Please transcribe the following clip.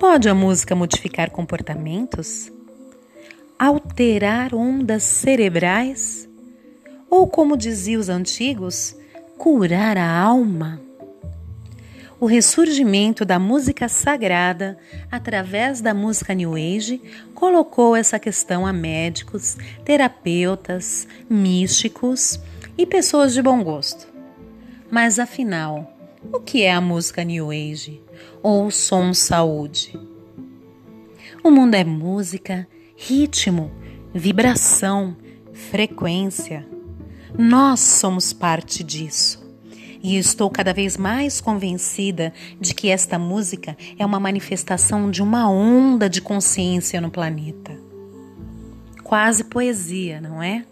Pode a música modificar comportamentos? Alterar ondas cerebrais? Ou, como diziam os antigos, curar a alma? O ressurgimento da música sagrada através da música New Age colocou essa questão a médicos, terapeutas, místicos e pessoas de bom gosto. Mas afinal, o que é a música New Age ou som saúde? O mundo é música, ritmo, vibração, frequência. Nós somos parte disso. E estou cada vez mais convencida de que esta música é uma manifestação de uma onda de consciência no planeta. Quase poesia, não é?